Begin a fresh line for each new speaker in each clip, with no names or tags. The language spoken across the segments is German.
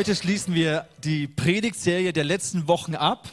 Heute schließen wir die Predigtserie der letzten Wochen ab,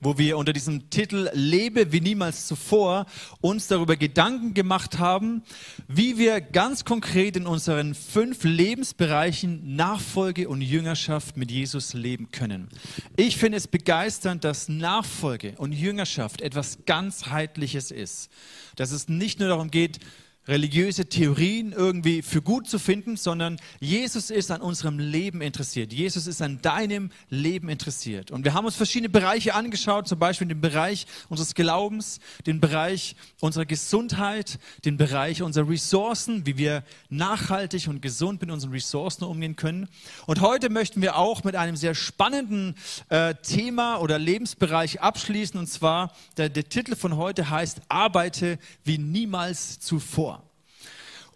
wo wir unter diesem Titel Lebe wie niemals zuvor uns darüber Gedanken gemacht haben, wie wir ganz konkret in unseren fünf Lebensbereichen Nachfolge und Jüngerschaft mit Jesus leben können. Ich finde es begeisternd, dass Nachfolge und Jüngerschaft etwas ganzheitliches ist. Dass es nicht nur darum geht, religiöse Theorien irgendwie für gut zu finden, sondern Jesus ist an unserem Leben interessiert. Jesus ist an deinem Leben interessiert. Und wir haben uns verschiedene Bereiche angeschaut, zum Beispiel den Bereich unseres Glaubens, den Bereich unserer Gesundheit, den Bereich unserer Ressourcen, wie wir nachhaltig und gesund mit unseren Ressourcen umgehen können. Und heute möchten wir auch mit einem sehr spannenden äh, Thema oder Lebensbereich abschließen. Und zwar, der, der Titel von heute heißt, arbeite wie niemals zuvor.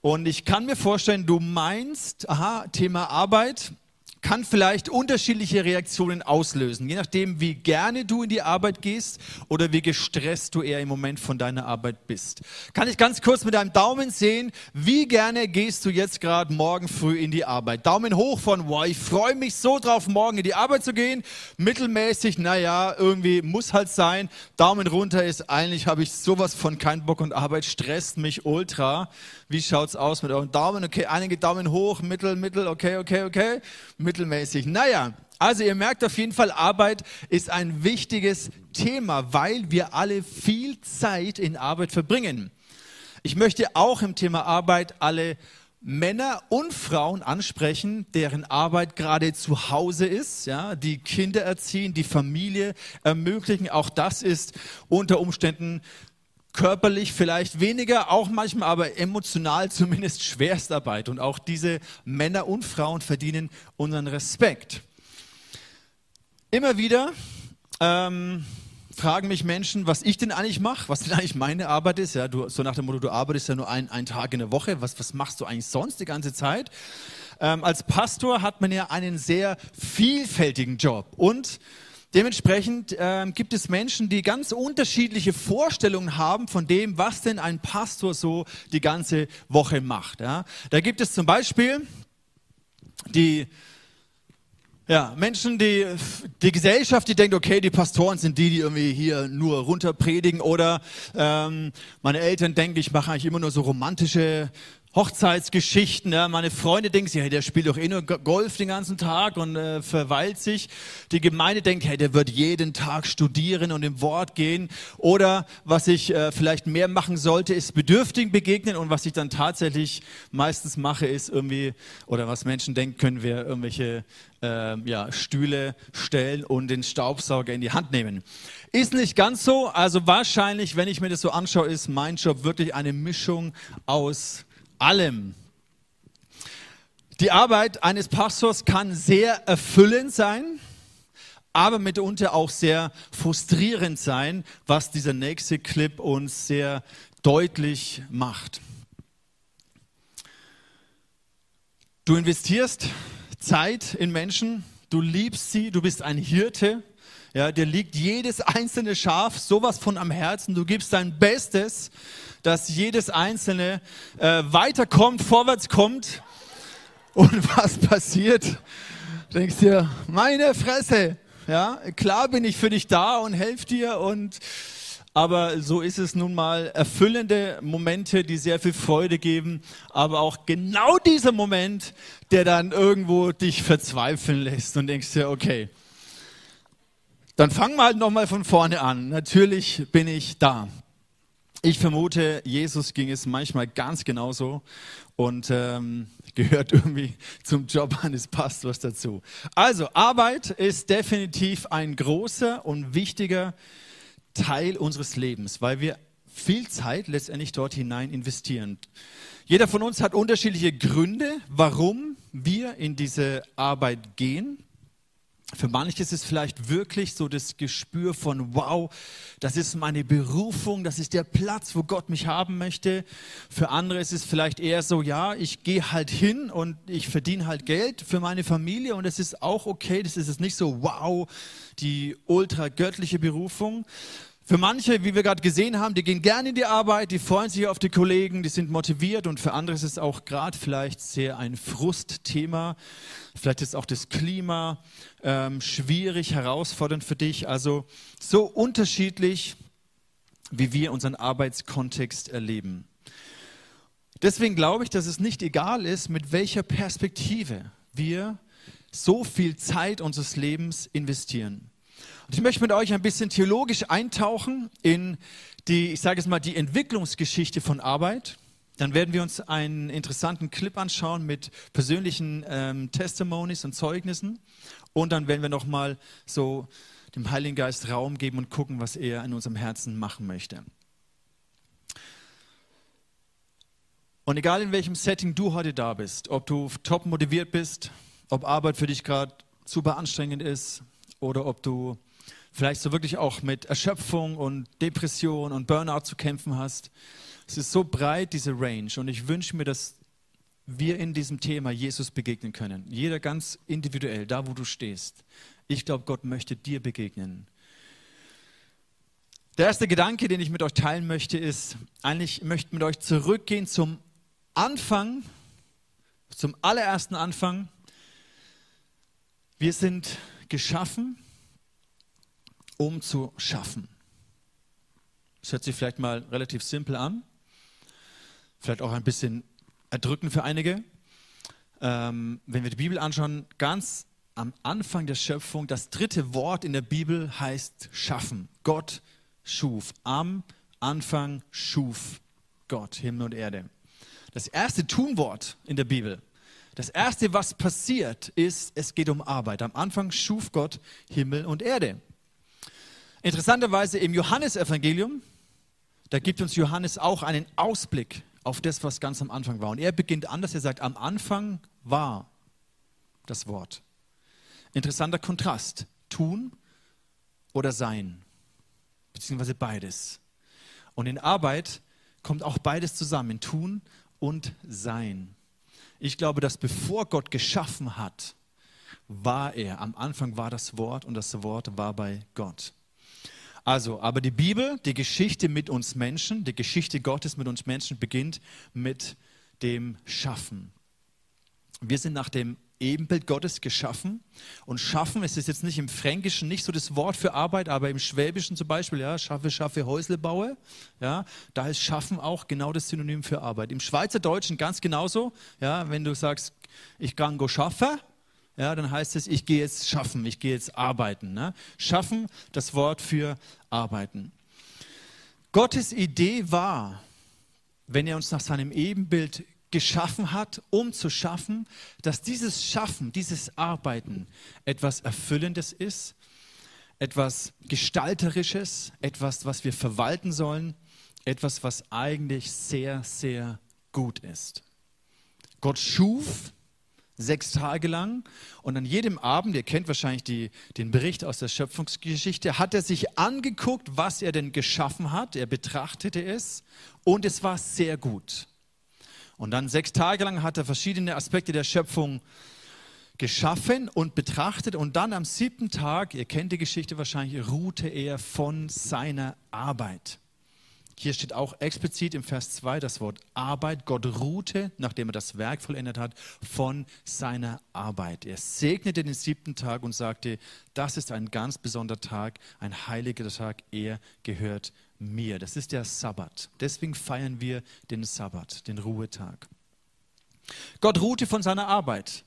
Und ich kann mir vorstellen, du meinst, aha, Thema Arbeit, kann vielleicht unterschiedliche Reaktionen auslösen, je nachdem, wie gerne du in die Arbeit gehst oder wie gestresst du eher im Moment von deiner Arbeit bist. Kann ich ganz kurz mit deinem Daumen sehen, wie gerne gehst du jetzt gerade morgen früh in die Arbeit? Daumen hoch von, wow, ich freue mich so drauf, morgen in die Arbeit zu gehen. Mittelmäßig, naja, irgendwie muss halt sein. Daumen runter ist, eigentlich habe ich sowas von kein Bock und Arbeit stresst mich ultra. Wie schaut's aus mit euren Daumen? Okay, einige Daumen hoch, mittel, mittel, okay, okay, okay mittelmäßig. Naja, also ihr merkt auf jeden Fall, Arbeit ist ein wichtiges Thema, weil wir alle viel Zeit in Arbeit verbringen. Ich möchte auch im Thema Arbeit alle Männer und Frauen ansprechen, deren Arbeit gerade zu Hause ist, ja, die Kinder erziehen, die Familie ermöglichen. Auch das ist unter Umständen körperlich vielleicht weniger, auch manchmal aber emotional zumindest Schwerstarbeit. Und auch diese Männer und Frauen verdienen unseren Respekt. Immer wieder ähm, fragen mich Menschen, was ich denn eigentlich mache, was denn eigentlich meine Arbeit ist. Ja, du, so nach dem Motto, du arbeitest ja nur ein, einen Tag in der Woche. Was, was machst du eigentlich sonst die ganze Zeit? Ähm, als Pastor hat man ja einen sehr vielfältigen Job und Dementsprechend äh, gibt es Menschen, die ganz unterschiedliche Vorstellungen haben von dem, was denn ein Pastor so die ganze Woche macht. Ja. Da gibt es zum Beispiel die ja, Menschen, die, die Gesellschaft, die denkt, okay, die Pastoren sind die, die irgendwie hier nur runter predigen oder ähm, meine Eltern denken, ich mache eigentlich immer nur so romantische Hochzeitsgeschichten. Ja. Meine Freunde denken hey, der spielt doch eh nur Golf den ganzen Tag und äh, verweilt sich. Die Gemeinde denkt, hey, der wird jeden Tag studieren und im Wort gehen. Oder was ich äh, vielleicht mehr machen sollte, ist Bedürftigen begegnen. Und was ich dann tatsächlich meistens mache, ist irgendwie, oder was Menschen denken, können wir irgendwelche äh, ja, Stühle stellen und den Staubsauger in die Hand nehmen. Ist nicht ganz so. Also wahrscheinlich, wenn ich mir das so anschaue, ist mein Job wirklich eine Mischung aus allem. Die Arbeit eines Pastors kann sehr erfüllend sein, aber mitunter auch sehr frustrierend sein, was dieser nächste Clip uns sehr deutlich macht. Du investierst Zeit in Menschen, du liebst sie, du bist ein Hirte, ja, dir liegt jedes einzelne Schaf sowas von am Herzen, du gibst dein Bestes dass jedes Einzelne äh, weiterkommt, vorwärts kommt. Und was passiert? Du denkst dir, meine Fresse, ja, klar bin ich für dich da und helfe dir und aber so ist es nun mal erfüllende Momente, die sehr viel Freude geben, aber auch genau dieser Moment, der dann irgendwo dich verzweifeln lässt und denkst dir, okay, dann fangen wir halt nochmal von vorne an. Natürlich bin ich da. Ich vermute, Jesus ging es manchmal ganz genauso und ähm, gehört irgendwie zum Job eines Pastors dazu. Also Arbeit ist definitiv ein großer und wichtiger Teil unseres Lebens, weil wir viel Zeit letztendlich dort hinein investieren. Jeder von uns hat unterschiedliche Gründe, warum wir in diese Arbeit gehen. Für manche ist es vielleicht wirklich so das Gespür von, wow, das ist meine Berufung, das ist der Platz, wo Gott mich haben möchte. Für andere ist es vielleicht eher so, ja, ich gehe halt hin und ich verdiene halt Geld für meine Familie und es ist auch okay, das ist es nicht so, wow, die ultra göttliche Berufung. Für manche, wie wir gerade gesehen haben, die gehen gerne in die Arbeit, die freuen sich auf die Kollegen, die sind motiviert und für andere ist es auch gerade vielleicht sehr ein Frustthema. Vielleicht ist auch das Klima ähm, schwierig, herausfordernd für dich. Also so unterschiedlich, wie wir unseren Arbeitskontext erleben. Deswegen glaube ich, dass es nicht egal ist, mit welcher Perspektive wir so viel Zeit unseres Lebens investieren. Und ich möchte mit euch ein bisschen theologisch eintauchen in die, ich sage es mal, die Entwicklungsgeschichte von Arbeit. Dann werden wir uns einen interessanten Clip anschauen mit persönlichen ähm, Testimonies und Zeugnissen. Und dann werden wir nochmal so dem Heiligen Geist Raum geben und gucken, was er in unserem Herzen machen möchte. Und egal in welchem Setting du heute da bist, ob du top motiviert bist, ob Arbeit für dich gerade super anstrengend ist oder ob du vielleicht so wirklich auch mit Erschöpfung und Depression und Burnout zu kämpfen hast. Es ist so breit, diese Range. Und ich wünsche mir, dass wir in diesem Thema Jesus begegnen können. Jeder ganz individuell, da wo du stehst. Ich glaube, Gott möchte dir begegnen. Der erste Gedanke, den ich mit euch teilen möchte, ist, eigentlich möchte mit euch zurückgehen zum Anfang, zum allerersten Anfang. Wir sind geschaffen um zu schaffen. Das hört sich vielleicht mal relativ simpel an, vielleicht auch ein bisschen erdrückend für einige. Ähm, wenn wir die Bibel anschauen, ganz am Anfang der Schöpfung, das dritte Wort in der Bibel heißt schaffen. Gott schuf. Am Anfang schuf Gott Himmel und Erde. Das erste Tunwort in der Bibel, das erste, was passiert, ist, es geht um Arbeit. Am Anfang schuf Gott Himmel und Erde. Interessanterweise im Johannesevangelium, da gibt uns Johannes auch einen Ausblick auf das, was ganz am Anfang war. Und er beginnt anders, er sagt, am Anfang war das Wort. Interessanter Kontrast, tun oder sein, beziehungsweise beides. Und in Arbeit kommt auch beides zusammen, tun und sein. Ich glaube, dass bevor Gott geschaffen hat, war er. Am Anfang war das Wort und das Wort war bei Gott. Also, aber die Bibel, die Geschichte mit uns Menschen, die Geschichte Gottes mit uns Menschen beginnt mit dem Schaffen. Wir sind nach dem Ebenbild Gottes geschaffen. Und schaffen, es ist jetzt nicht im Fränkischen nicht so das Wort für Arbeit, aber im Schwäbischen zum Beispiel, ja, schaffe, schaffe, Häusle baue, ja, da ist schaffen auch genau das Synonym für Arbeit. Im Schweizerdeutschen ganz genauso, ja, wenn du sagst, ich kann go schaffen, ja, dann heißt es, ich gehe jetzt schaffen, ich gehe jetzt arbeiten. Ne? Schaffen, das Wort für arbeiten. Gottes Idee war, wenn er uns nach seinem Ebenbild geschaffen hat, um zu schaffen, dass dieses Schaffen, dieses Arbeiten etwas Erfüllendes ist, etwas Gestalterisches, etwas, was wir verwalten sollen, etwas, was eigentlich sehr, sehr gut ist. Gott schuf sechs Tage lang. Und an jedem Abend, ihr kennt wahrscheinlich die, den Bericht aus der Schöpfungsgeschichte, hat er sich angeguckt, was er denn geschaffen hat. Er betrachtete es und es war sehr gut. Und dann sechs Tage lang hat er verschiedene Aspekte der Schöpfung geschaffen und betrachtet. Und dann am siebten Tag, ihr kennt die Geschichte wahrscheinlich, ruhte er von seiner Arbeit. Hier steht auch explizit im Vers 2 das Wort Arbeit. Gott ruhte, nachdem er das Werk vollendet hat, von seiner Arbeit. Er segnete den siebten Tag und sagte, das ist ein ganz besonderer Tag, ein heiliger Tag, er gehört mir. Das ist der Sabbat. Deswegen feiern wir den Sabbat, den Ruhetag. Gott ruhte von seiner Arbeit.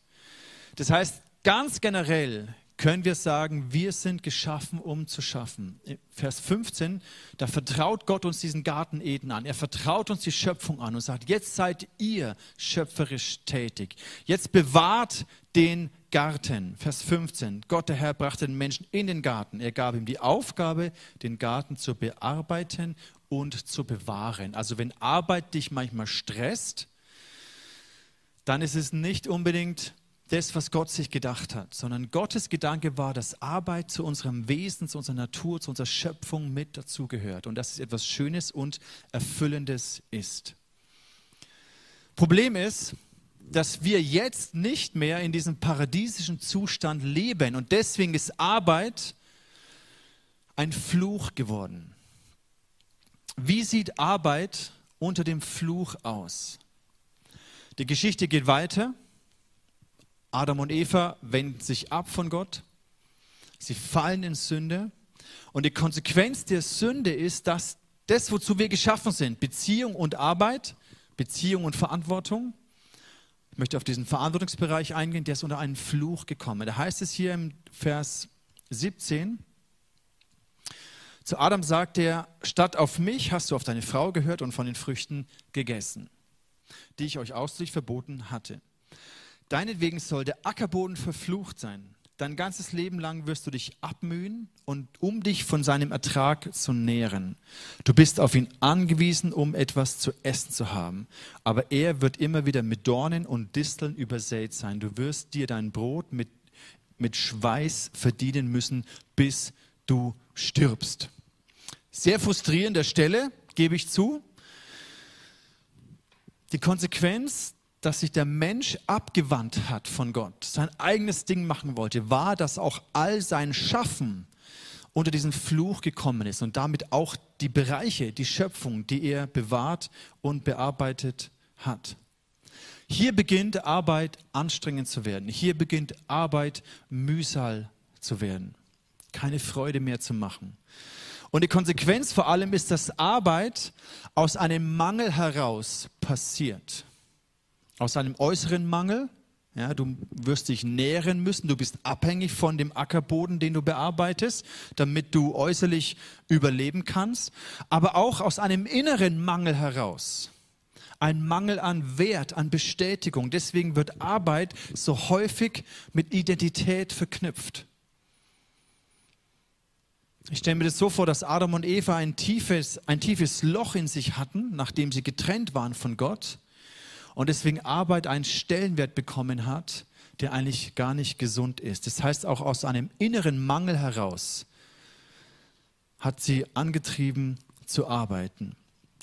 Das heißt, ganz generell können wir sagen, wir sind geschaffen, um zu schaffen. Vers 15, da vertraut Gott uns diesen Garten Eden an. Er vertraut uns die Schöpfung an und sagt, jetzt seid ihr schöpferisch tätig. Jetzt bewahrt den Garten. Vers 15, Gott der Herr brachte den Menschen in den Garten. Er gab ihm die Aufgabe, den Garten zu bearbeiten und zu bewahren. Also wenn Arbeit dich manchmal stresst, dann ist es nicht unbedingt das, was Gott sich gedacht hat, sondern Gottes Gedanke war, dass Arbeit zu unserem Wesen, zu unserer Natur, zu unserer Schöpfung mit dazugehört und dass es etwas Schönes und Erfüllendes ist. Problem ist, dass wir jetzt nicht mehr in diesem paradiesischen Zustand leben und deswegen ist Arbeit ein Fluch geworden. Wie sieht Arbeit unter dem Fluch aus? Die Geschichte geht weiter. Adam und Eva wenden sich ab von Gott. Sie fallen in Sünde. Und die Konsequenz der Sünde ist, dass das, wozu wir geschaffen sind, Beziehung und Arbeit, Beziehung und Verantwortung, ich möchte auf diesen Verantwortungsbereich eingehen, der ist unter einen Fluch gekommen. Da heißt es hier im Vers 17, zu Adam sagt er, statt auf mich hast du auf deine Frau gehört und von den Früchten gegessen, die ich euch ausdrücklich verboten hatte. Deinetwegen soll der Ackerboden verflucht sein. Dein ganzes Leben lang wirst du dich abmühen und um dich von seinem Ertrag zu nähren. Du bist auf ihn angewiesen, um etwas zu essen zu haben. Aber er wird immer wieder mit Dornen und Disteln übersät sein. Du wirst dir dein Brot mit, mit Schweiß verdienen müssen, bis du stirbst. Sehr frustrierende Stelle, gebe ich zu. Die Konsequenz dass sich der Mensch abgewandt hat von Gott, sein eigenes Ding machen wollte, war, dass auch all sein Schaffen unter diesen Fluch gekommen ist und damit auch die Bereiche, die Schöpfung, die er bewahrt und bearbeitet hat. Hier beginnt Arbeit anstrengend zu werden. Hier beginnt Arbeit Mühsal zu werden. Keine Freude mehr zu machen. Und die Konsequenz vor allem ist, dass Arbeit aus einem Mangel heraus passiert aus einem äußeren Mangel. Ja, du wirst dich nähren müssen, du bist abhängig von dem Ackerboden, den du bearbeitest, damit du äußerlich überleben kannst, aber auch aus einem inneren Mangel heraus. Ein Mangel an Wert, an Bestätigung. Deswegen wird Arbeit so häufig mit Identität verknüpft. Ich stelle mir das so vor, dass Adam und Eva ein tiefes, ein tiefes Loch in sich hatten, nachdem sie getrennt waren von Gott und deswegen Arbeit einen Stellenwert bekommen hat, der eigentlich gar nicht gesund ist. Das heißt, auch aus einem inneren Mangel heraus hat sie angetrieben zu arbeiten,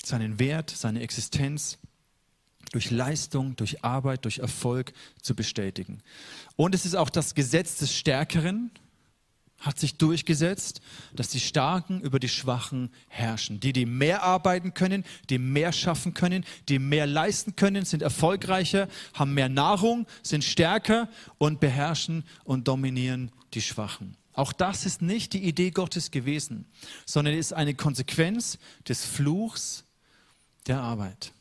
seinen Wert, seine Existenz durch Leistung, durch Arbeit, durch Erfolg zu bestätigen. Und es ist auch das Gesetz des Stärkeren, hat sich durchgesetzt, dass die Starken über die Schwachen herrschen. Die, die mehr arbeiten können, die mehr schaffen können, die mehr leisten können, sind erfolgreicher, haben mehr Nahrung, sind stärker und beherrschen und dominieren die Schwachen. Auch das ist nicht die Idee Gottes gewesen, sondern ist eine Konsequenz des Fluchs der Arbeit.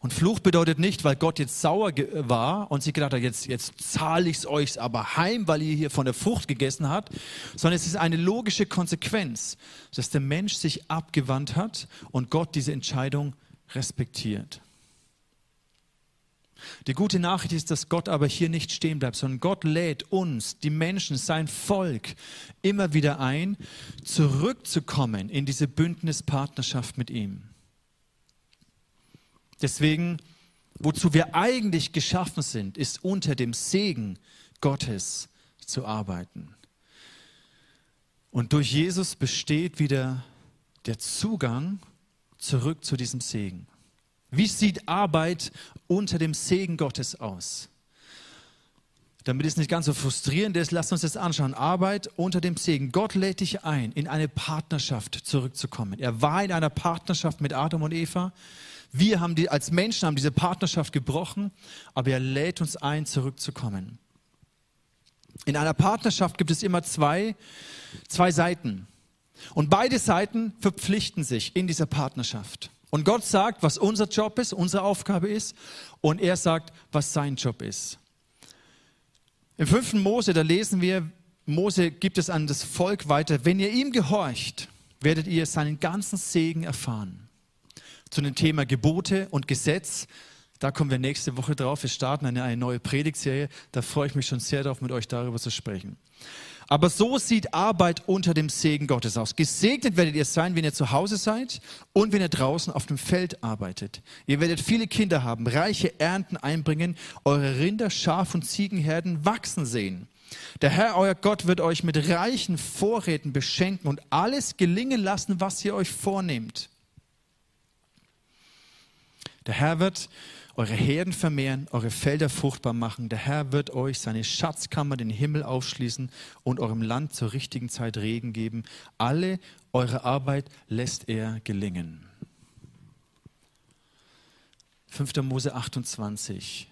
Und Fluch bedeutet nicht, weil Gott jetzt sauer war und sie gedacht hat, jetzt, jetzt zahle ich es euch aber heim, weil ihr hier von der Frucht gegessen habt, sondern es ist eine logische Konsequenz, dass der Mensch sich abgewandt hat und Gott diese Entscheidung respektiert. Die gute Nachricht ist, dass Gott aber hier nicht stehen bleibt, sondern Gott lädt uns, die Menschen, sein Volk, immer wieder ein, zurückzukommen in diese Bündnispartnerschaft mit ihm. Deswegen, wozu wir eigentlich geschaffen sind, ist unter dem Segen Gottes zu arbeiten. Und durch Jesus besteht wieder der Zugang zurück zu diesem Segen. Wie sieht Arbeit unter dem Segen Gottes aus? Damit es nicht ganz so frustrierend ist, lasst uns das anschauen. Arbeit unter dem Segen. Gott lädt dich ein, in eine Partnerschaft zurückzukommen. Er war in einer Partnerschaft mit Adam und Eva. Wir haben die, als Menschen haben diese Partnerschaft gebrochen, aber er lädt uns ein, zurückzukommen. In einer Partnerschaft gibt es immer zwei, zwei Seiten. Und beide Seiten verpflichten sich in dieser Partnerschaft. Und Gott sagt, was unser Job ist, unsere Aufgabe ist, und er sagt, was sein Job ist. Im fünften Mose, da lesen wir, Mose gibt es an das Volk weiter, wenn ihr ihm gehorcht, werdet ihr seinen ganzen Segen erfahren zu dem Thema Gebote und Gesetz. Da kommen wir nächste Woche drauf. Wir starten eine, eine neue Predigtserie. Da freue ich mich schon sehr darauf, mit euch darüber zu sprechen. Aber so sieht Arbeit unter dem Segen Gottes aus. Gesegnet werdet ihr sein, wenn ihr zu Hause seid und wenn ihr draußen auf dem Feld arbeitet. Ihr werdet viele Kinder haben, reiche Ernten einbringen, eure Rinder, Schaf und Ziegenherden wachsen sehen. Der Herr, euer Gott, wird euch mit reichen Vorräten beschenken und alles gelingen lassen, was ihr euch vornehmt. Der Herr wird eure Herden vermehren, eure Felder fruchtbar machen. Der Herr wird euch seine Schatzkammer, den Himmel aufschließen und eurem Land zur richtigen Zeit Regen geben. Alle eure Arbeit lässt er gelingen. 5. Mose 28.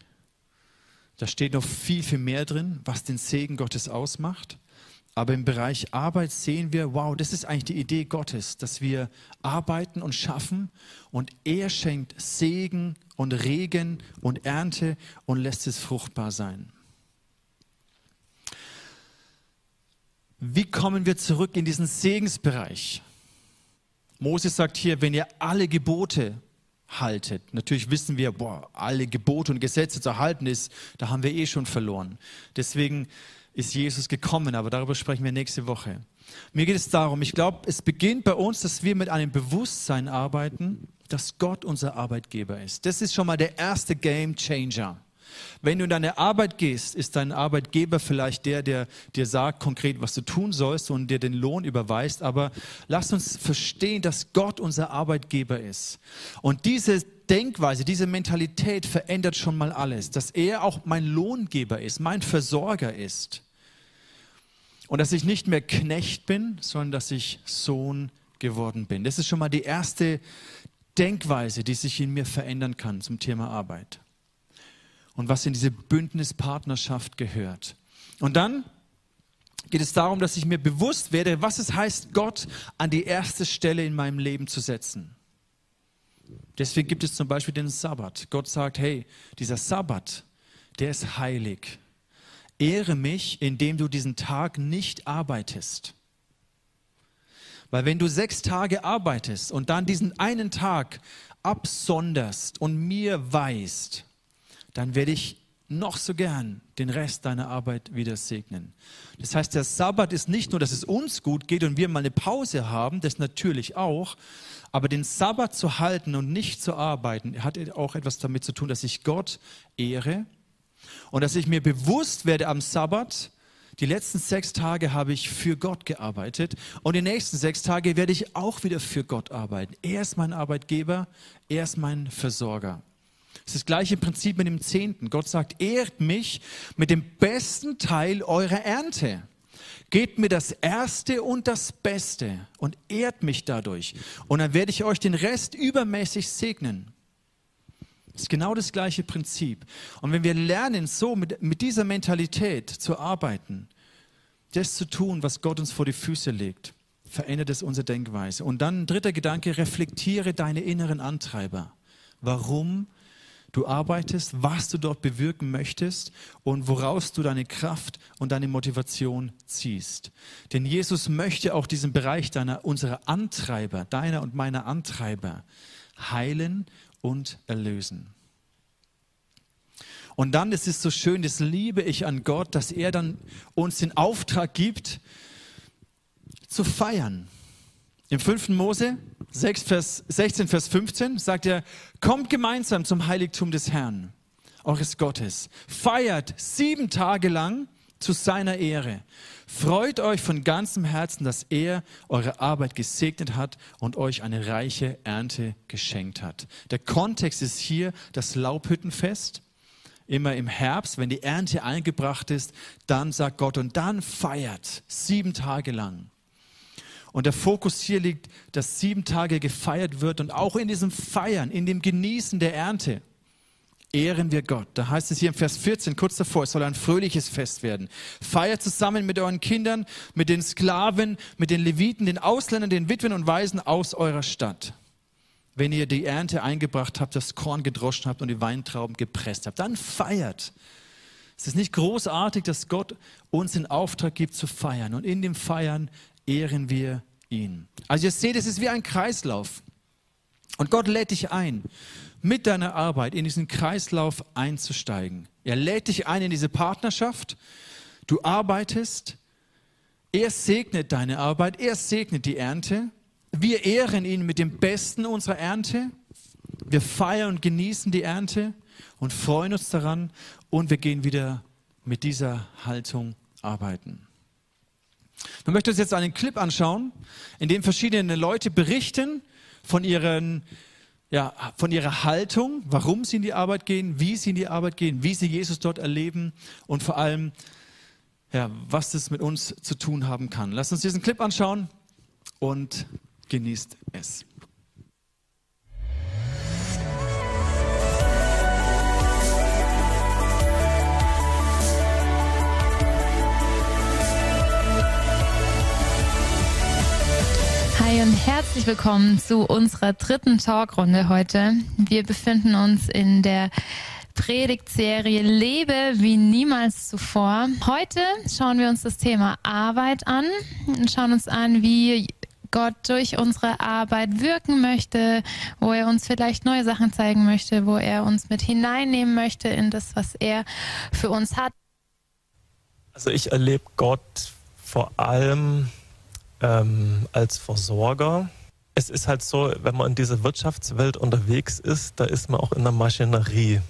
Da steht noch viel, viel mehr drin, was den Segen Gottes ausmacht. Aber im Bereich Arbeit sehen wir, wow, das ist eigentlich die Idee Gottes, dass wir arbeiten und schaffen und er schenkt Segen und Regen und Ernte und lässt es fruchtbar sein. Wie kommen wir zurück in diesen Segensbereich? Moses sagt hier, wenn ihr alle Gebote haltet. Natürlich wissen wir, boah, alle Gebote und Gesetze zu halten ist, da haben wir eh schon verloren. Deswegen ist Jesus gekommen, aber darüber sprechen wir nächste Woche. Mir geht es darum, ich glaube, es beginnt bei uns, dass wir mit einem Bewusstsein arbeiten, dass Gott unser Arbeitgeber ist. Das ist schon mal der erste Game Changer. Wenn du in deine Arbeit gehst, ist dein Arbeitgeber vielleicht der, der dir sagt konkret, was du tun sollst und dir den Lohn überweist. Aber lass uns verstehen, dass Gott unser Arbeitgeber ist. Und diese Denkweise, diese Mentalität verändert schon mal alles. Dass er auch mein Lohngeber ist, mein Versorger ist. Und dass ich nicht mehr Knecht bin, sondern dass ich Sohn geworden bin. Das ist schon mal die erste Denkweise, die sich in mir verändern kann zum Thema Arbeit. Und was in diese Bündnispartnerschaft gehört. Und dann geht es darum, dass ich mir bewusst werde, was es heißt, Gott an die erste Stelle in meinem Leben zu setzen. Deswegen gibt es zum Beispiel den Sabbat. Gott sagt, hey, dieser Sabbat, der ist heilig. Ehre mich, indem du diesen Tag nicht arbeitest. Weil wenn du sechs Tage arbeitest und dann diesen einen Tag absonderst und mir weißt, dann werde ich noch so gern den Rest deiner Arbeit wieder segnen. Das heißt, der Sabbat ist nicht nur, dass es uns gut geht und wir mal eine Pause haben, das natürlich auch, aber den Sabbat zu halten und nicht zu arbeiten, hat auch etwas damit zu tun, dass ich Gott ehre und dass ich mir bewusst werde am Sabbat, die letzten sechs Tage habe ich für Gott gearbeitet und die nächsten sechs Tage werde ich auch wieder für Gott arbeiten. Er ist mein Arbeitgeber, er ist mein Versorger. Das ist das gleiche Prinzip mit dem Zehnten. Gott sagt, ehrt mich mit dem besten Teil eurer Ernte. Gebt mir das Erste und das Beste und ehrt mich dadurch. Und dann werde ich euch den Rest übermäßig segnen. Das ist genau das gleiche Prinzip. Und wenn wir lernen, so mit, mit dieser Mentalität zu arbeiten, das zu tun, was Gott uns vor die Füße legt, verändert es unsere Denkweise. Und dann ein dritter Gedanke, reflektiere deine inneren Antreiber. Warum du arbeitest, was du dort bewirken möchtest und woraus du deine Kraft und deine Motivation ziehst. Denn Jesus möchte auch diesen Bereich deiner, unserer Antreiber, deiner und meiner Antreiber heilen und erlösen. Und dann, das ist so schön, das liebe ich an Gott, dass er dann uns den Auftrag gibt, zu feiern. Im 5. Mose 6, Vers, 16, Vers 15 sagt er, kommt gemeinsam zum Heiligtum des Herrn, eures Gottes. Feiert sieben Tage lang zu seiner Ehre. Freut euch von ganzem Herzen, dass er eure Arbeit gesegnet hat und euch eine reiche Ernte geschenkt hat. Der Kontext ist hier das Laubhüttenfest. Immer im Herbst, wenn die Ernte eingebracht ist, dann sagt Gott und dann feiert sieben Tage lang. Und der Fokus hier liegt, dass sieben Tage gefeiert wird und auch in diesem Feiern, in dem Genießen der Ernte ehren wir Gott. Da heißt es hier im Vers 14, kurz davor, es soll ein fröhliches Fest werden. Feiert zusammen mit euren Kindern, mit den Sklaven, mit den Leviten, den Ausländern, den Witwen und Waisen aus eurer Stadt. Wenn ihr die Ernte eingebracht habt, das Korn gedroschen habt und die Weintrauben gepresst habt, dann feiert. Es ist nicht großartig, dass Gott uns den Auftrag gibt zu feiern. Und in dem Feiern ehren wir ihn. Also ihr seht, es ist wie ein Kreislauf. Und Gott lädt dich ein mit deiner Arbeit in diesen Kreislauf einzusteigen. Er lädt dich ein in diese Partnerschaft. Du arbeitest. Er segnet deine Arbeit. Er segnet die Ernte. Wir ehren ihn mit dem Besten unserer Ernte. Wir feiern und genießen die Ernte und freuen uns daran. Und wir gehen wieder mit dieser Haltung arbeiten. Wir möchten uns jetzt einen Clip anschauen, in dem verschiedene Leute berichten von ihren ja, von ihrer Haltung, warum sie in die Arbeit gehen, wie sie in die Arbeit gehen, wie sie Jesus dort erleben und vor allem, ja, was das mit uns zu tun haben kann. Lasst uns diesen Clip anschauen und genießt es.
Hi und herzlich willkommen zu unserer dritten Talkrunde heute. Wir befinden uns in der Predigtserie Lebe wie niemals zuvor. Heute schauen wir uns das Thema Arbeit an und schauen uns an, wie Gott durch unsere Arbeit wirken möchte, wo er uns vielleicht neue Sachen zeigen möchte, wo er uns mit hineinnehmen möchte in das, was er für uns hat.
Also ich erlebe Gott vor allem ähm, als Versorger. Es ist halt so, wenn man in dieser Wirtschaftswelt unterwegs ist, da ist man auch in der Maschinerie.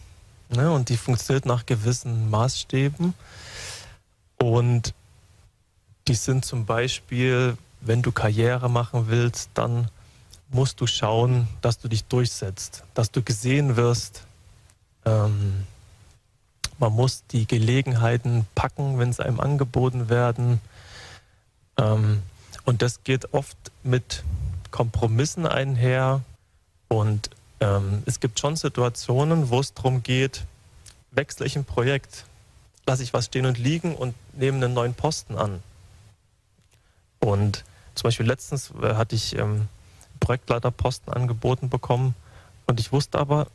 Ne? Und die funktioniert nach gewissen Maßstäben. Und die sind zum Beispiel, wenn du Karriere machen willst, dann musst du schauen, dass du dich durchsetzt, dass du gesehen wirst. Ähm, man muss die Gelegenheiten packen, wenn sie einem angeboten werden. Ähm, und das geht oft mit Kompromissen einher. Und ähm, es gibt schon Situationen, wo es darum geht, wechsle ich ein Projekt, lasse ich was stehen und liegen und nehme einen neuen Posten an. Und zum Beispiel letztens äh, hatte ich ähm, Projektleiterposten angeboten bekommen und ich wusste aber,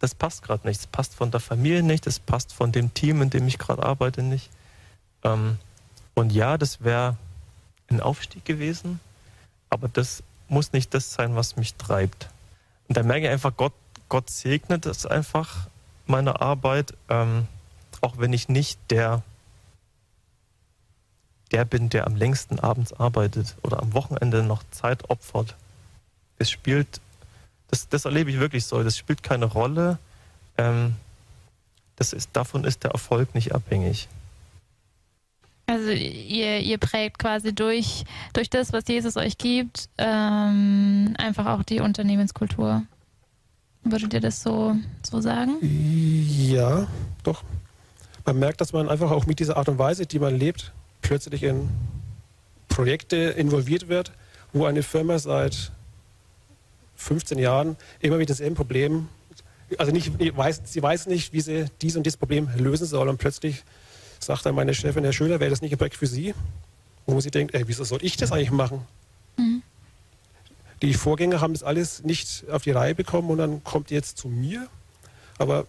das passt gerade nicht. Es passt von der Familie nicht, es passt von dem Team, in dem ich gerade arbeite, nicht. Ähm, und ja, das wäre ein Aufstieg gewesen, aber das muss nicht das sein, was mich treibt. Und da merke ich einfach, Gott, Gott segnet es einfach, meine Arbeit, ähm, auch wenn ich nicht der, der bin, der am längsten abends arbeitet oder am Wochenende noch Zeit opfert. Es spielt, das, das erlebe ich wirklich so, das spielt keine Rolle. Ähm, das ist, davon ist der Erfolg nicht abhängig.
Also ihr, ihr prägt quasi durch, durch das, was Jesus euch gibt, ähm, einfach auch die Unternehmenskultur. Würdet ihr das so, so sagen?
Ja, doch. Man merkt, dass man einfach auch mit dieser Art und Weise, die man lebt, plötzlich in Projekte involviert wird, wo eine Firma seit 15 Jahren immer mit demselben Problem, also nicht, weiß, sie weiß nicht, wie sie dies und dieses Problem lösen soll und plötzlich sagt dann meine Chefin, Herr Schöler, wäre das nicht ein Projekt für Sie? Wo sie denkt, ey, wieso soll ich das eigentlich machen? Mhm. Die Vorgänger haben das alles nicht auf die Reihe bekommen und dann kommt jetzt zu mir. Aber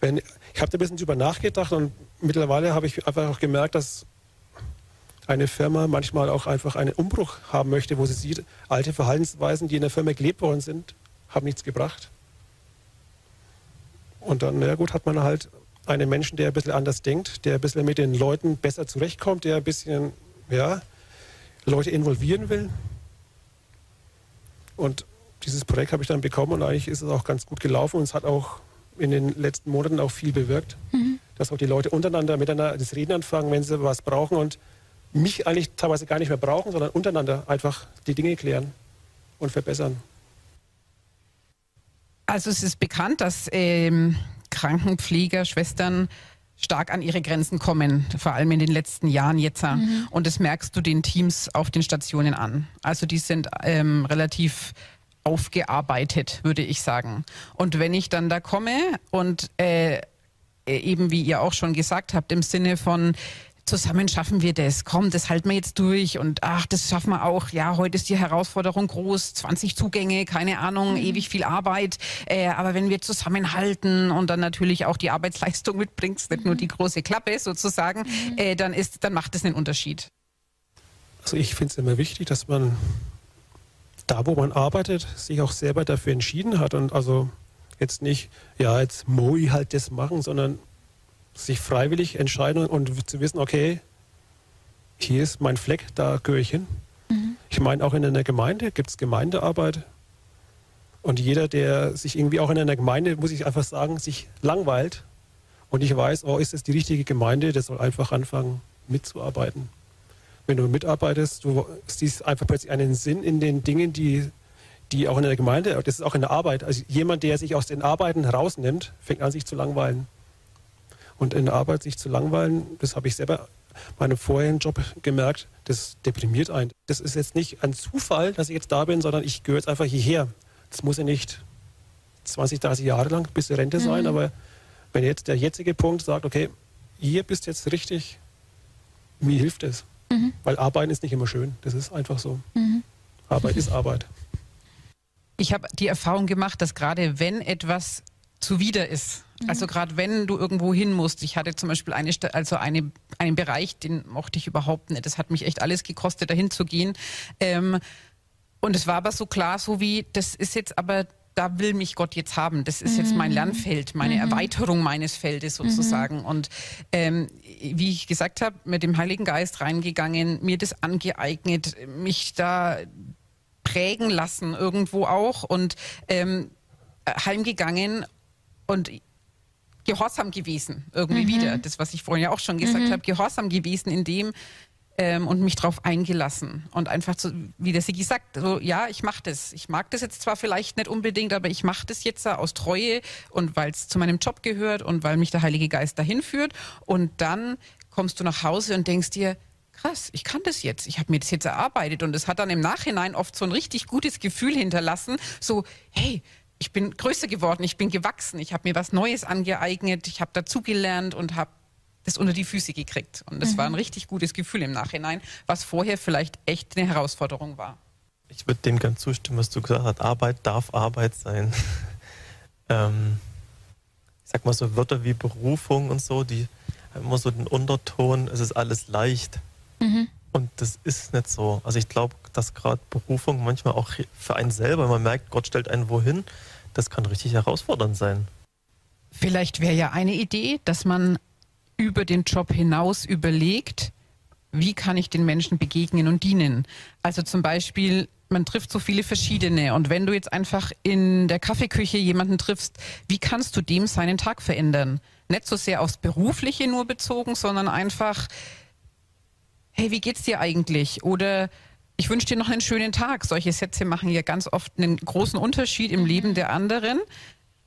wenn, ich habe da ein bisschen drüber nachgedacht und mittlerweile habe ich einfach auch gemerkt, dass eine Firma manchmal auch einfach einen Umbruch haben möchte, wo sie sieht, alte Verhaltensweisen, die in der Firma gelebt worden sind, haben nichts gebracht. Und dann, na gut, hat man halt einen Menschen, der ein bisschen anders denkt, der ein bisschen mit den Leuten besser zurechtkommt, der ein bisschen, ja, Leute involvieren will. Und dieses Projekt habe ich dann bekommen und eigentlich ist es auch ganz gut gelaufen und es hat auch in den letzten Monaten auch viel bewirkt, mhm. dass auch die Leute untereinander miteinander das Reden anfangen, wenn sie was brauchen und mich eigentlich teilweise gar nicht mehr brauchen, sondern untereinander einfach die Dinge klären und verbessern.
Also es ist bekannt, dass ähm, Krankenpfleger, Schwestern stark an ihre Grenzen kommen, vor allem in den letzten Jahren jetzt. Mhm. Und das merkst du den Teams auf den Stationen an. Also die sind ähm, relativ aufgearbeitet, würde ich sagen. Und wenn ich dann da komme und äh, eben wie ihr auch schon gesagt habt, im Sinne von, zusammen schaffen wir das. Komm, das halten wir jetzt durch und ach, das schaffen wir auch. Ja, heute ist die Herausforderung groß, 20 Zugänge, keine Ahnung, mhm. ewig viel Arbeit. Äh, aber wenn wir zusammenhalten und dann natürlich auch die Arbeitsleistung mitbringst, nicht mhm. nur die große Klappe sozusagen, mhm. äh, dann ist, dann macht das einen Unterschied.
Also ich finde es immer wichtig, dass man da, wo man arbeitet, sich auch selber dafür entschieden hat und also jetzt nicht, ja, jetzt Moi halt das machen, sondern sich freiwillig entscheiden und zu wissen, okay, hier ist mein Fleck, da gehöre ich hin. Mhm. Ich meine, auch in einer Gemeinde gibt es Gemeindearbeit. Und jeder, der sich irgendwie auch in einer Gemeinde, muss ich einfach sagen, sich langweilt und ich weiß, oh, ist es die richtige Gemeinde, der soll einfach anfangen mitzuarbeiten. Wenn du mitarbeitest, du siehst einfach plötzlich einen Sinn in den Dingen, die, die auch in der Gemeinde, das ist auch in der Arbeit, also jemand, der sich aus den Arbeiten herausnimmt, fängt an, sich zu langweilen. Und in der Arbeit sich zu langweilen, das habe ich selber meinem vorherigen Job gemerkt, das deprimiert einen. Das ist jetzt nicht ein Zufall, dass ich jetzt da bin, sondern ich gehöre jetzt einfach hierher. Das muss ja nicht 20, 30 Jahre lang bis zur Rente sein, mhm. aber wenn jetzt der jetzige Punkt sagt, okay, hier bist jetzt richtig, mir hilft es. Mhm. Weil Arbeiten ist nicht immer schön. Das ist einfach so. Mhm. Arbeit ist Arbeit.
Ich habe die Erfahrung gemacht, dass gerade wenn etwas zuwider ist, mhm. also gerade wenn du irgendwo hin musst, ich hatte zum Beispiel eine, also eine, einen Bereich, den mochte ich überhaupt nicht. Das hat mich echt alles gekostet, dahin zu gehen. Ähm, und es war aber so klar, so wie, das ist jetzt aber da will mich Gott jetzt haben. Das ist jetzt mein mhm. Lernfeld, meine mhm. Erweiterung meines Feldes sozusagen. Mhm. Und ähm, wie ich gesagt habe, mit dem Heiligen Geist reingegangen, mir das angeeignet, mich da prägen lassen irgendwo auch und ähm, heimgegangen und gehorsam gewesen, irgendwie mhm. wieder. Das, was ich vorhin ja auch schon gesagt mhm. habe, gehorsam gewesen in dem, ähm, und mich darauf eingelassen und einfach so, wie der Sigi sagt, so ja, ich mache das. Ich mag das jetzt zwar vielleicht nicht unbedingt, aber ich mache das jetzt aus Treue und weil es zu meinem Job gehört und weil mich der Heilige Geist dahin führt. Und dann kommst du nach Hause und denkst dir, krass, ich kann das jetzt. Ich habe mir das jetzt erarbeitet und es hat dann im Nachhinein oft so ein richtig gutes Gefühl hinterlassen, so hey, ich bin größer geworden, ich bin gewachsen, ich habe mir was Neues angeeignet, ich habe dazugelernt und habe das unter die Füße gekriegt. Und das mhm. war ein richtig gutes Gefühl im Nachhinein, was vorher vielleicht echt eine Herausforderung war.
Ich würde dem ganz zustimmen, was du gesagt hast. Arbeit darf Arbeit sein. ähm, ich sag mal so Wörter wie Berufung und so, die haben immer so den Unterton, es ist alles leicht. Mhm. Und das ist nicht so. Also ich glaube, dass gerade Berufung manchmal auch für einen selber, man merkt, Gott stellt einen wohin, das kann richtig herausfordernd sein.
Vielleicht wäre ja eine Idee, dass man über den Job hinaus überlegt, wie kann ich den Menschen begegnen und dienen. Also zum Beispiel, man trifft so viele verschiedene und wenn du jetzt einfach in der Kaffeeküche jemanden triffst, wie kannst du dem seinen Tag verändern? Nicht so sehr aufs Berufliche nur bezogen, sondern einfach, hey, wie geht's dir eigentlich? Oder ich wünsche dir noch einen schönen Tag. Solche Sätze machen ja ganz oft einen großen Unterschied im Leben der anderen.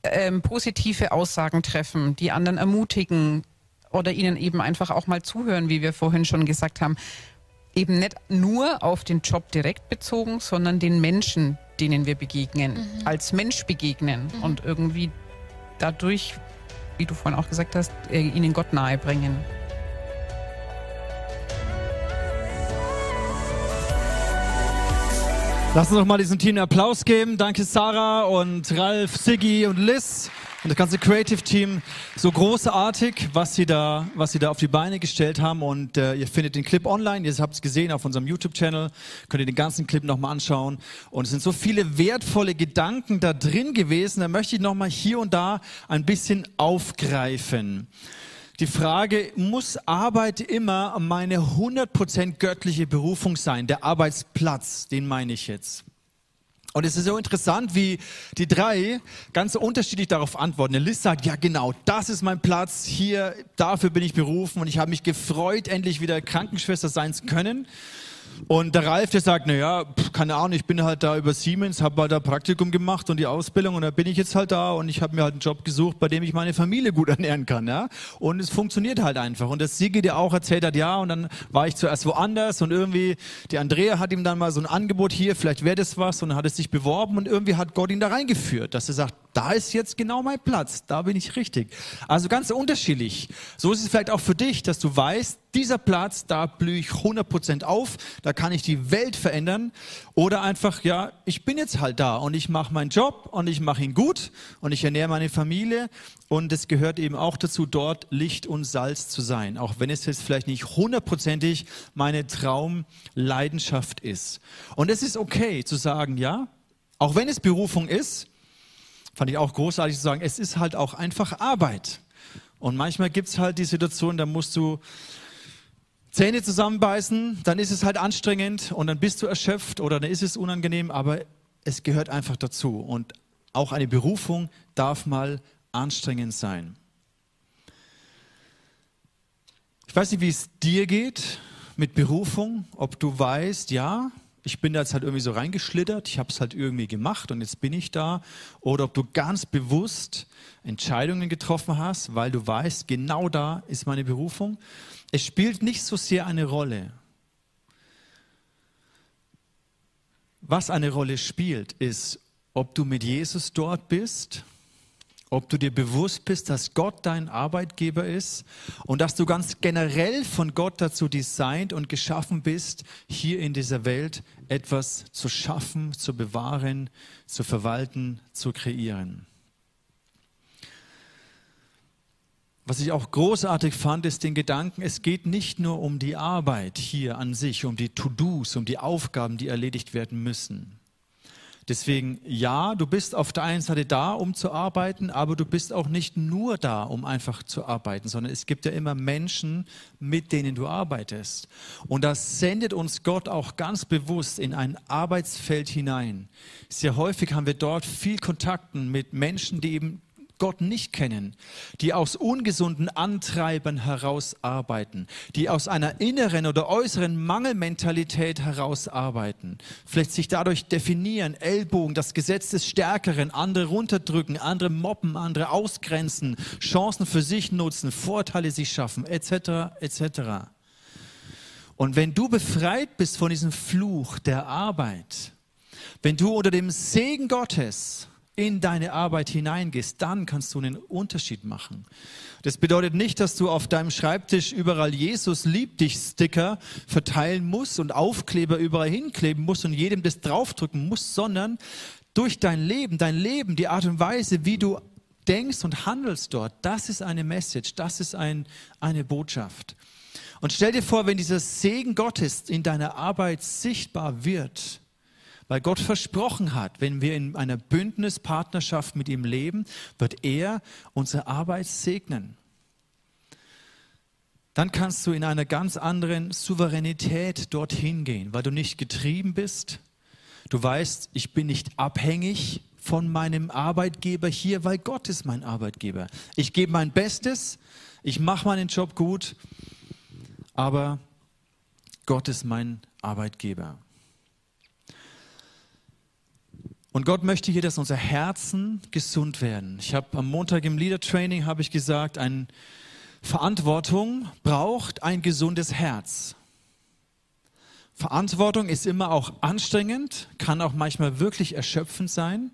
Ähm, positive Aussagen treffen, die anderen ermutigen, oder ihnen eben einfach auch mal zuhören, wie wir vorhin schon gesagt haben. Eben nicht nur auf den Job direkt bezogen, sondern den Menschen, denen wir begegnen, mhm. als Mensch begegnen mhm. und irgendwie dadurch, wie du vorhin auch gesagt hast, äh, ihnen Gott nahebringen.
Lass uns doch mal diesem Team einen Applaus geben. Danke Sarah und Ralf, Siggi und Liz und das ganze Creative Team. So großartig, was sie da, was sie da auf die Beine gestellt haben. Und äh, ihr findet den Clip online. Ihr habt es gesehen auf unserem YouTube-Channel. Könnt ihr den ganzen Clip nochmal anschauen. Und es sind so viele wertvolle Gedanken da drin gewesen. Da möchte ich nochmal hier und da ein bisschen aufgreifen. Die Frage, muss Arbeit immer meine 100% göttliche Berufung sein? Der Arbeitsplatz, den meine ich jetzt. Und es ist so interessant, wie die drei ganz unterschiedlich darauf antworten. Liz sagt, ja genau, das ist mein Platz, hier, dafür bin ich berufen und ich habe mich gefreut, endlich wieder Krankenschwester sein zu können. Und der Ralf, der sagt, naja, keine Ahnung, ich bin halt da über Siemens, habe halt da Praktikum gemacht und die Ausbildung und da bin ich jetzt halt da und ich habe mir halt einen Job gesucht, bei dem ich meine Familie gut ernähren kann. Ja? Und es funktioniert halt einfach. Und das Sigi, der auch erzählt hat, ja, und dann war ich zuerst woanders und irgendwie, die Andrea hat ihm dann mal so ein Angebot hier, vielleicht wäre das was und dann hat es sich beworben und irgendwie hat Gott ihn da reingeführt, dass er sagt, da ist jetzt genau mein Platz, da bin ich richtig. Also ganz unterschiedlich. So ist es vielleicht auch für dich, dass du weißt, dieser Platz, da blühe ich 100% auf, da kann ich die Welt verändern. Oder einfach, ja, ich bin jetzt halt da und ich mache meinen Job und ich mache ihn gut und ich ernähre meine Familie. Und es gehört eben auch dazu, dort Licht und Salz zu sein. Auch wenn es jetzt vielleicht nicht hundertprozentig meine Traumleidenschaft ist. Und es ist okay zu sagen, ja, auch wenn es Berufung ist, fand ich auch großartig zu sagen, es ist halt auch einfach Arbeit. Und manchmal gibt es halt die Situation, da musst du Zähne zusammenbeißen, dann ist es halt anstrengend und dann bist du erschöpft oder dann ist es unangenehm, aber es gehört einfach dazu. Und auch eine Berufung darf mal anstrengend sein. Ich weiß nicht, wie es dir geht mit Berufung, ob du weißt, ja, ich bin da jetzt halt irgendwie so reingeschlittert, ich habe es halt irgendwie gemacht und jetzt bin ich da, oder ob du ganz bewusst Entscheidungen getroffen hast, weil du weißt, genau da ist meine Berufung. Es spielt nicht so sehr eine Rolle. Was eine Rolle spielt, ist, ob du mit Jesus dort bist ob du dir bewusst bist, dass Gott dein Arbeitgeber ist und dass du ganz generell von Gott dazu designt und geschaffen bist, hier in dieser Welt etwas zu schaffen, zu bewahren, zu verwalten, zu kreieren. Was ich auch großartig fand, ist den Gedanken, es geht nicht nur um die Arbeit hier an sich, um die To-Dos, um die Aufgaben, die erledigt werden müssen. Deswegen, ja, du bist auf der einen Seite da, um zu arbeiten, aber du bist auch nicht nur da, um einfach zu arbeiten, sondern es gibt ja immer Menschen, mit denen du arbeitest. Und das sendet uns Gott auch ganz bewusst in ein Arbeitsfeld hinein. Sehr häufig haben wir dort viel Kontakten mit Menschen, die eben Gott nicht kennen, die aus ungesunden Antreibern heraus arbeiten, die aus einer inneren oder äußeren Mangelmentalität heraus arbeiten, vielleicht sich dadurch definieren, Ellbogen, das Gesetz des Stärkeren, andere runterdrücken, andere mobben, andere ausgrenzen, Chancen für sich nutzen, Vorteile sich schaffen, etc., etc. Und wenn du befreit bist von diesem Fluch der Arbeit, wenn du unter dem Segen Gottes in deine Arbeit hineingehst, dann kannst du einen Unterschied machen. Das bedeutet nicht, dass du auf deinem Schreibtisch überall Jesus liebt dich Sticker verteilen musst und Aufkleber überall hinkleben musst und jedem das draufdrücken musst, sondern durch dein Leben, dein Leben, die Art und Weise, wie du denkst und handelst dort, das ist eine Message, das ist ein, eine Botschaft. Und stell dir vor, wenn dieser Segen Gottes in deiner Arbeit sichtbar wird, weil Gott versprochen hat, wenn wir in einer Bündnispartnerschaft mit ihm leben, wird er unsere Arbeit segnen. Dann kannst du in einer ganz anderen Souveränität dorthin gehen, weil du nicht getrieben bist. Du weißt, ich bin nicht abhängig von meinem Arbeitgeber hier, weil Gott ist mein Arbeitgeber. Ich gebe mein Bestes, ich mache meinen Job gut, aber Gott ist mein Arbeitgeber. Und Gott möchte hier, dass unser Herzen gesund werden. Ich habe am Montag im Leader Training habe ich gesagt, ein Verantwortung braucht ein gesundes Herz. Verantwortung ist immer auch anstrengend, kann auch manchmal wirklich erschöpfend sein.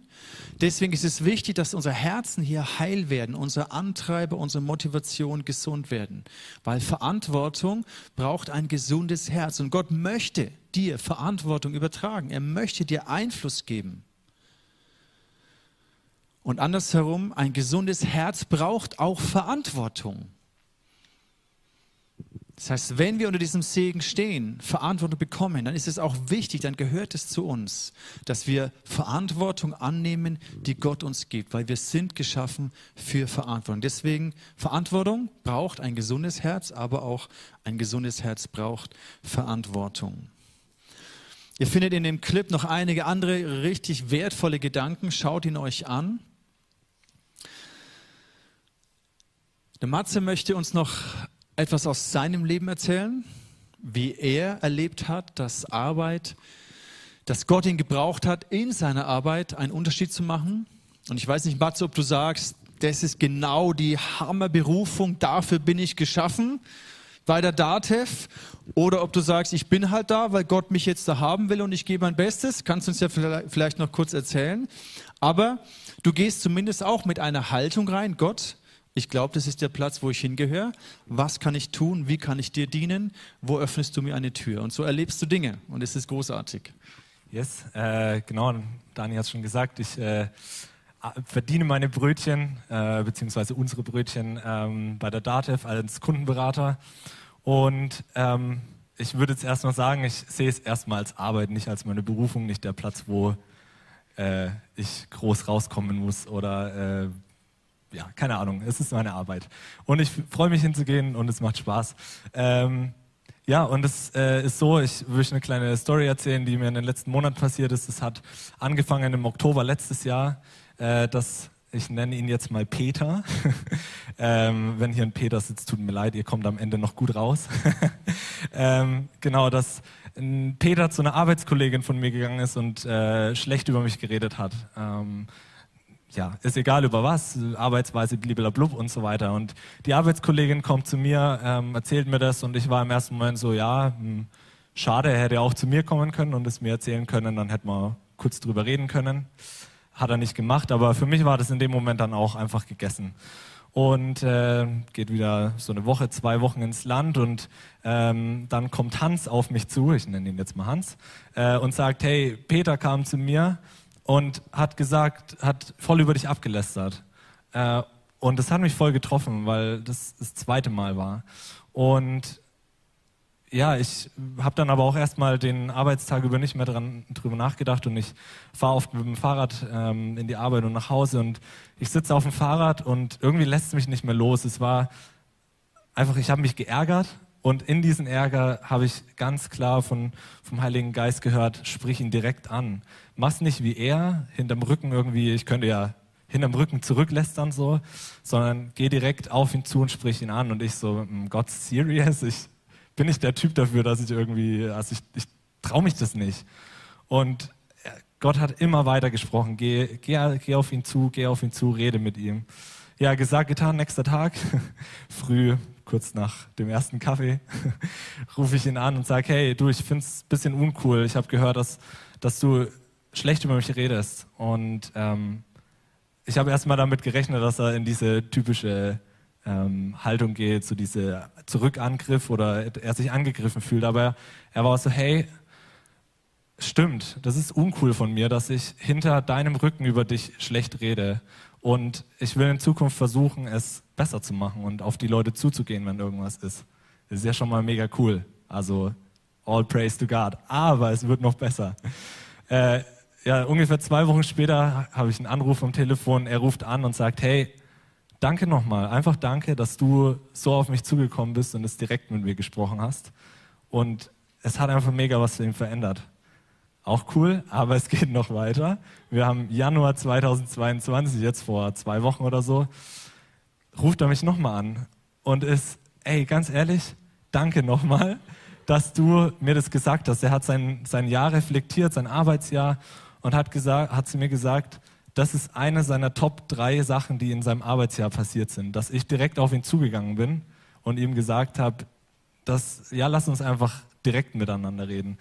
Deswegen ist es wichtig, dass unsere Herzen hier heil werden, unsere Antreiber, unsere Motivation gesund werden. Weil Verantwortung braucht ein gesundes Herz. Und Gott möchte dir Verantwortung übertragen. Er möchte dir Einfluss geben. Und andersherum, ein gesundes Herz braucht auch Verantwortung. Das heißt, wenn wir unter diesem Segen stehen, Verantwortung bekommen, dann ist es auch wichtig, dann gehört es zu uns, dass wir Verantwortung annehmen, die Gott uns gibt, weil wir sind geschaffen für Verantwortung. Deswegen, Verantwortung braucht ein gesundes Herz, aber auch ein gesundes Herz braucht Verantwortung. Ihr findet in dem Clip noch einige andere richtig wertvolle Gedanken. Schaut ihn euch an. Matze möchte uns noch etwas aus seinem Leben erzählen, wie er erlebt hat, dass Arbeit, dass Gott ihn gebraucht hat, in seiner Arbeit einen Unterschied zu machen. Und ich weiß nicht, Matze, ob du sagst, das ist genau die Hammerberufung, dafür bin ich geschaffen bei der DATEV oder ob du sagst, ich bin halt da, weil Gott mich jetzt da haben will und ich gebe mein Bestes. Kannst du uns ja vielleicht noch kurz erzählen. Aber du gehst zumindest auch mit einer Haltung rein, Gott, ich glaube, das ist der Platz, wo ich hingehöre. Was kann ich tun? Wie kann ich dir dienen? Wo öffnest du mir eine Tür? Und so erlebst du Dinge und es ist großartig.
Yes, äh, genau. Dani hat es schon gesagt. Ich äh, verdiene meine Brötchen äh, beziehungsweise unsere Brötchen ähm, bei der DATEV als Kundenberater. Und ähm, ich würde jetzt erstmal sagen, ich sehe es erstmal als Arbeit, nicht als meine Berufung, nicht der Platz, wo äh, ich groß rauskommen muss oder äh, ja, keine Ahnung, es ist meine Arbeit. Und ich freue mich hinzugehen und es macht Spaß. Ähm, ja, und es äh, ist so, ich will euch eine kleine Story erzählen, die mir in den letzten Monaten passiert ist. Es hat angefangen im Oktober letztes Jahr, äh, dass ich nenne ihn jetzt mal Peter. ähm, wenn hier ein Peter sitzt, tut mir leid, ihr kommt am Ende noch gut raus. ähm, genau, dass ein Peter zu einer Arbeitskollegin von mir gegangen ist und äh, schlecht über mich geredet hat. Ähm, ja, ist egal über was, Arbeitsweise, blub und so weiter. Und die Arbeitskollegin kommt zu mir, ähm, erzählt mir das und ich war im ersten Moment so, ja, mh, hm, schade, er hätte auch zu mir kommen können und es mir erzählen können, dann hätten wir kurz drüber reden können. Hat er nicht gemacht, aber für mich war das in dem Moment dann auch einfach gegessen. Und äh, geht wieder so eine Woche, zwei Wochen ins Land und ähm, dann kommt Hans auf mich zu, ich nenne ihn jetzt mal Hans, äh, und sagt, hey, Peter kam zu mir und hat gesagt, hat voll über dich abgelästert. Äh, und das hat mich voll getroffen, weil das das zweite Mal war. Und ja, ich habe dann aber auch erstmal den Arbeitstag über nicht mehr dran, drüber nachgedacht und ich fahre oft mit dem Fahrrad ähm, in die Arbeit und nach Hause und ich sitze auf dem Fahrrad und irgendwie lässt es mich nicht mehr los. Es war einfach, ich habe mich geärgert und in diesen Ärger habe ich ganz klar von, vom Heiligen Geist gehört, sprich ihn direkt an. Mach's nicht wie er, hinterm Rücken irgendwie, ich könnte ja hinterm Rücken zurücklästern so, sondern geh direkt auf ihn zu und sprich ihn an. Und ich so, hm, Gott, serious? Ich bin nicht der Typ dafür, dass ich irgendwie, also ich, ich traue mich das nicht. Und Gott hat immer weiter gesprochen. Geh, geh, geh auf ihn zu, geh auf ihn zu, rede mit ihm. Ja, gesagt, getan, nächster Tag, früh, kurz nach dem ersten Kaffee, rufe ich ihn an und sage, hey, du, ich finde es ein bisschen uncool. Ich habe gehört, dass, dass du schlecht über mich redest. Und ähm, ich habe erstmal damit gerechnet, dass er in diese typische ähm, Haltung geht, so diese Zurückangriff oder er sich angegriffen fühlt. Aber er war so, hey, stimmt, das ist uncool von mir, dass ich hinter deinem Rücken über dich schlecht rede. Und ich will in Zukunft versuchen, es besser zu machen und auf die Leute zuzugehen, wenn irgendwas ist. Das ist ja schon mal mega cool. Also all praise to God. Aber es wird noch besser. Äh, ja, ungefähr zwei Wochen später habe ich einen Anruf am Telefon. Er ruft an und sagt, hey, danke nochmal. Einfach danke, dass du so auf mich zugekommen bist und es direkt mit mir gesprochen hast. Und es hat einfach mega was für ihn verändert. Auch cool, aber es geht noch weiter. Wir haben Januar 2022, jetzt vor zwei Wochen oder so, ruft er mich nochmal an und ist, ey, ganz ehrlich, danke nochmal, dass du mir das gesagt hast. Er hat sein, sein Jahr reflektiert, sein Arbeitsjahr und hat, gesagt, hat zu mir gesagt, das ist eine seiner Top drei Sachen, die in seinem Arbeitsjahr passiert sind, dass ich direkt auf ihn zugegangen bin und ihm gesagt habe, dass, ja, lass uns einfach direkt miteinander reden.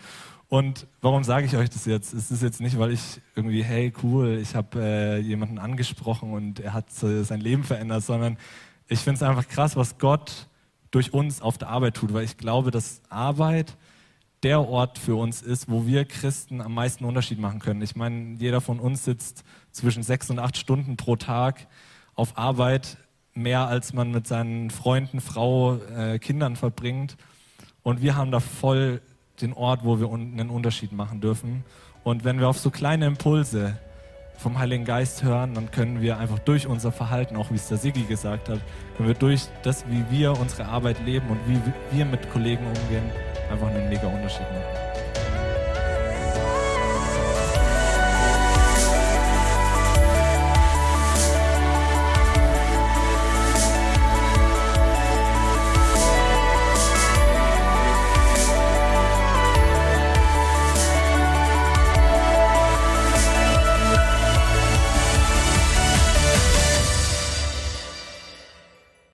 Und warum sage ich euch das jetzt? Es ist jetzt nicht, weil ich irgendwie, hey, cool, ich habe äh, jemanden angesprochen und er hat äh, sein Leben verändert, sondern ich finde es einfach krass, was Gott durch uns auf der Arbeit tut, weil ich glaube, dass Arbeit der Ort für uns ist, wo wir Christen am meisten Unterschied machen können. Ich meine, jeder von uns sitzt zwischen sechs und acht Stunden pro Tag auf Arbeit, mehr als man mit seinen Freunden, Frau, äh, Kindern verbringt. Und wir haben da voll den Ort, wo wir einen Unterschied machen dürfen. Und wenn wir auf so kleine Impulse vom Heiligen Geist hören, dann können wir einfach durch unser Verhalten, auch wie es der Sigi gesagt hat, können wir durch das, wie wir unsere Arbeit leben und wie wir mit Kollegen umgehen, einfach einen mega Unterschied machen.